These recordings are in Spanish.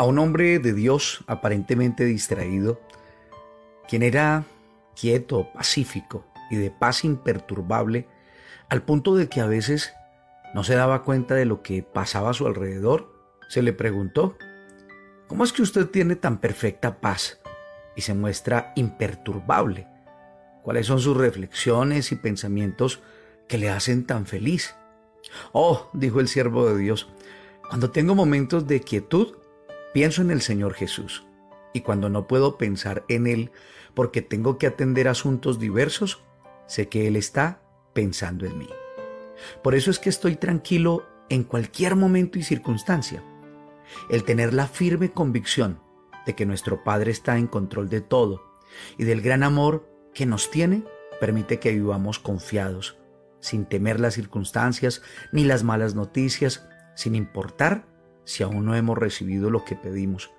a un hombre de Dios aparentemente distraído, quien era quieto, pacífico y de paz imperturbable, al punto de que a veces no se daba cuenta de lo que pasaba a su alrededor, se le preguntó, ¿cómo es que usted tiene tan perfecta paz y se muestra imperturbable? ¿Cuáles son sus reflexiones y pensamientos que le hacen tan feliz? Oh, dijo el siervo de Dios, cuando tengo momentos de quietud, pienso en el Señor Jesús. Y cuando no puedo pensar en Él porque tengo que atender asuntos diversos, sé que Él está pensando en mí. Por eso es que estoy tranquilo en cualquier momento y circunstancia. El tener la firme convicción de que nuestro Padre está en control de todo y del gran amor que nos tiene permite que vivamos confiados, sin temer las circunstancias ni las malas noticias, sin importar si aún no hemos recibido lo que pedimos,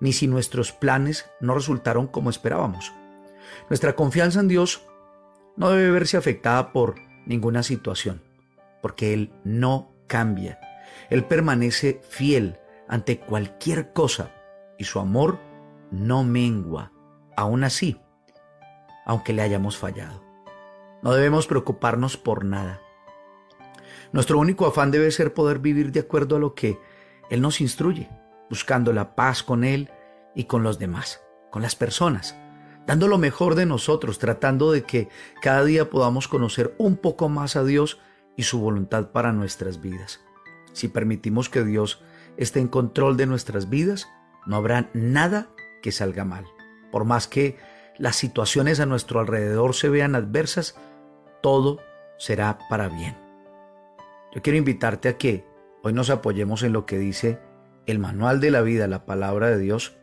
ni si nuestros planes no resultaron como esperábamos. Nuestra confianza en Dios no debe verse afectada por ninguna situación, porque Él no cambia. Él permanece fiel ante cualquier cosa y su amor no mengua, aún así, aunque le hayamos fallado. No debemos preocuparnos por nada. Nuestro único afán debe ser poder vivir de acuerdo a lo que Él nos instruye, buscando la paz con Él y con los demás, con las personas, dando lo mejor de nosotros, tratando de que cada día podamos conocer un poco más a Dios y su voluntad para nuestras vidas. Si permitimos que Dios esté en control de nuestras vidas, no habrá nada que salga mal. Por más que las situaciones a nuestro alrededor se vean adversas, todo será para bien. Yo quiero invitarte a que hoy nos apoyemos en lo que dice el manual de la vida, la palabra de Dios.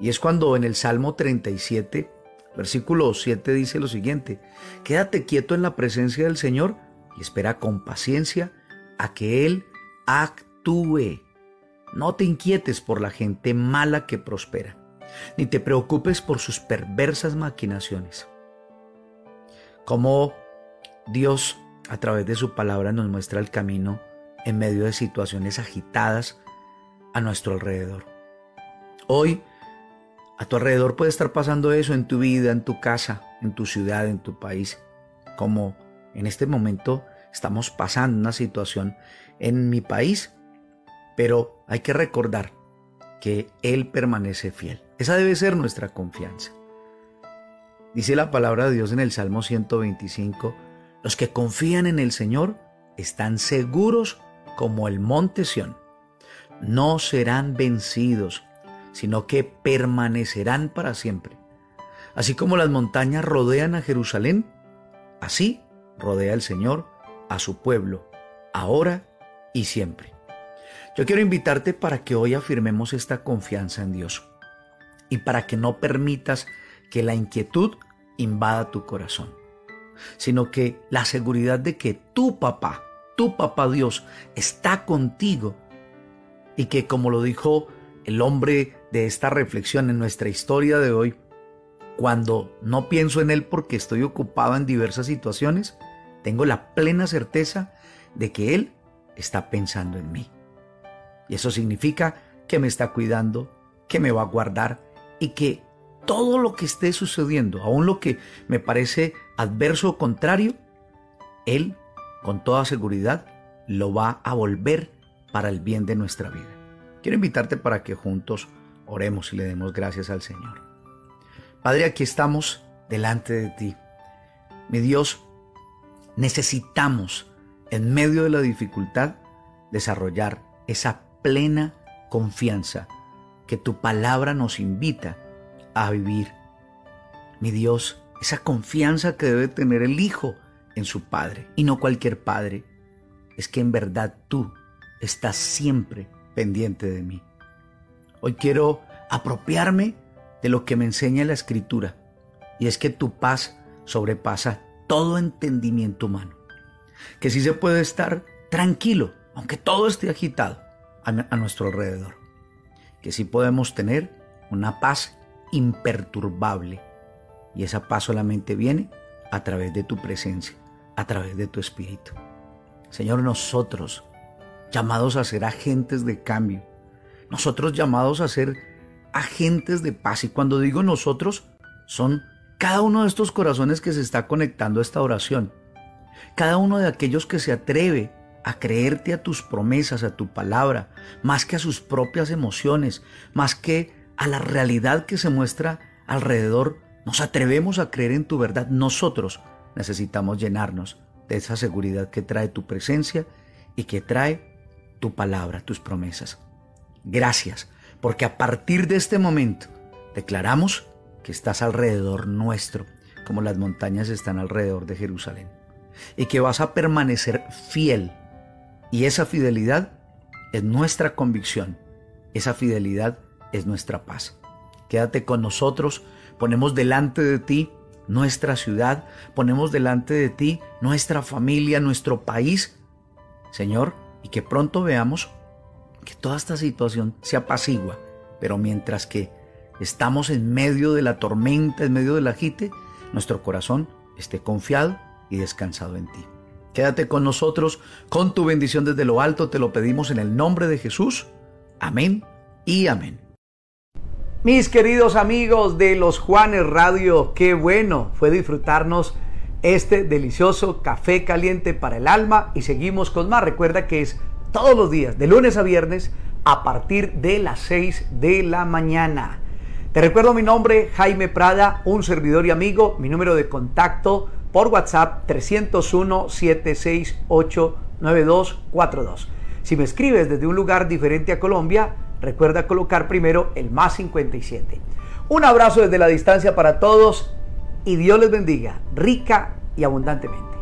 Y es cuando en el Salmo 37, versículo 7 dice lo siguiente, quédate quieto en la presencia del Señor y espera con paciencia a que Él actúe. No te inquietes por la gente mala que prospera, ni te preocupes por sus perversas maquinaciones. Como Dios a través de su palabra nos muestra el camino en medio de situaciones agitadas a nuestro alrededor. Hoy, a tu alrededor puede estar pasando eso en tu vida, en tu casa, en tu ciudad, en tu país, como en este momento estamos pasando una situación en mi país, pero hay que recordar que Él permanece fiel. Esa debe ser nuestra confianza. Dice la palabra de Dios en el Salmo 125, los que confían en el Señor están seguros como el monte Sión. No serán vencidos, sino que permanecerán para siempre. Así como las montañas rodean a Jerusalén, así rodea el Señor a su pueblo, ahora y siempre. Yo quiero invitarte para que hoy afirmemos esta confianza en Dios y para que no permitas que la inquietud invada tu corazón, sino que la seguridad de que tu papá, tu papá Dios, está contigo y que como lo dijo el hombre de esta reflexión en nuestra historia de hoy, cuando no pienso en Él porque estoy ocupado en diversas situaciones, tengo la plena certeza de que Él está pensando en mí. Y eso significa que me está cuidando, que me va a guardar y que todo lo que esté sucediendo, aun lo que me parece adverso o contrario, Él, con toda seguridad, lo va a volver para el bien de nuestra vida. Quiero invitarte para que juntos oremos y le demos gracias al Señor. Padre, aquí estamos delante de ti. Mi Dios, necesitamos en medio de la dificultad desarrollar esa plena confianza que tu palabra nos invita a vivir. Mi Dios, esa confianza que debe tener el Hijo en su Padre y no cualquier Padre, es que en verdad tú estás siempre pendiente de mí. Hoy quiero apropiarme de lo que me enseña la Escritura y es que tu paz sobrepasa todo entendimiento humano. Que sí se puede estar tranquilo, aunque todo esté agitado a, nuestro alrededor. Que sí podemos tener una paz imperturbable. Y esa paz solamente viene a través de tu presencia, a través de tu espíritu. Señor, nosotros, llamados a ser agentes de cambio, nosotros llamados a ser agentes de paz. Y cuando digo nosotros, son cada uno de estos corazones que se está conectando a esta oración. Cada uno de aquellos que se atreve a creerte a tus promesas, a tu palabra, más que a sus propias emociones, más que a la realidad que se muestra alrededor, nos atrevemos a creer en tu verdad. Nosotros necesitamos llenarnos de esa seguridad que trae tu presencia y que trae tu palabra, tus promesas. Gracias, porque a partir de este momento declaramos que estás alrededor nuestro, como las montañas están alrededor de Jerusalén, y que vas a permanecer fiel. Y esa fidelidad es nuestra convicción, esa fidelidad es nuestra paz. Quédate con nosotros, ponemos delante de ti nuestra ciudad, ponemos delante de ti nuestra familia, nuestro país, Señor, y que pronto veamos que toda esta situación se apacigua, pero mientras que estamos en medio de la tormenta, en medio del agite, nuestro corazón esté confiado y descansado en ti. Quédate con nosotros, con tu bendición desde lo alto, te lo pedimos en el nombre de Jesús. Amén y amén. Mis queridos amigos de los Juanes Radio, qué bueno fue disfrutarnos este delicioso café caliente para el alma y seguimos con más. Recuerda que es todos los días, de lunes a viernes, a partir de las 6 de la mañana. Te recuerdo mi nombre, Jaime Prada, un servidor y amigo, mi número de contacto por WhatsApp 301-768-9242. Si me escribes desde un lugar diferente a Colombia, recuerda colocar primero el más 57. Un abrazo desde la distancia para todos y Dios les bendiga rica y abundantemente.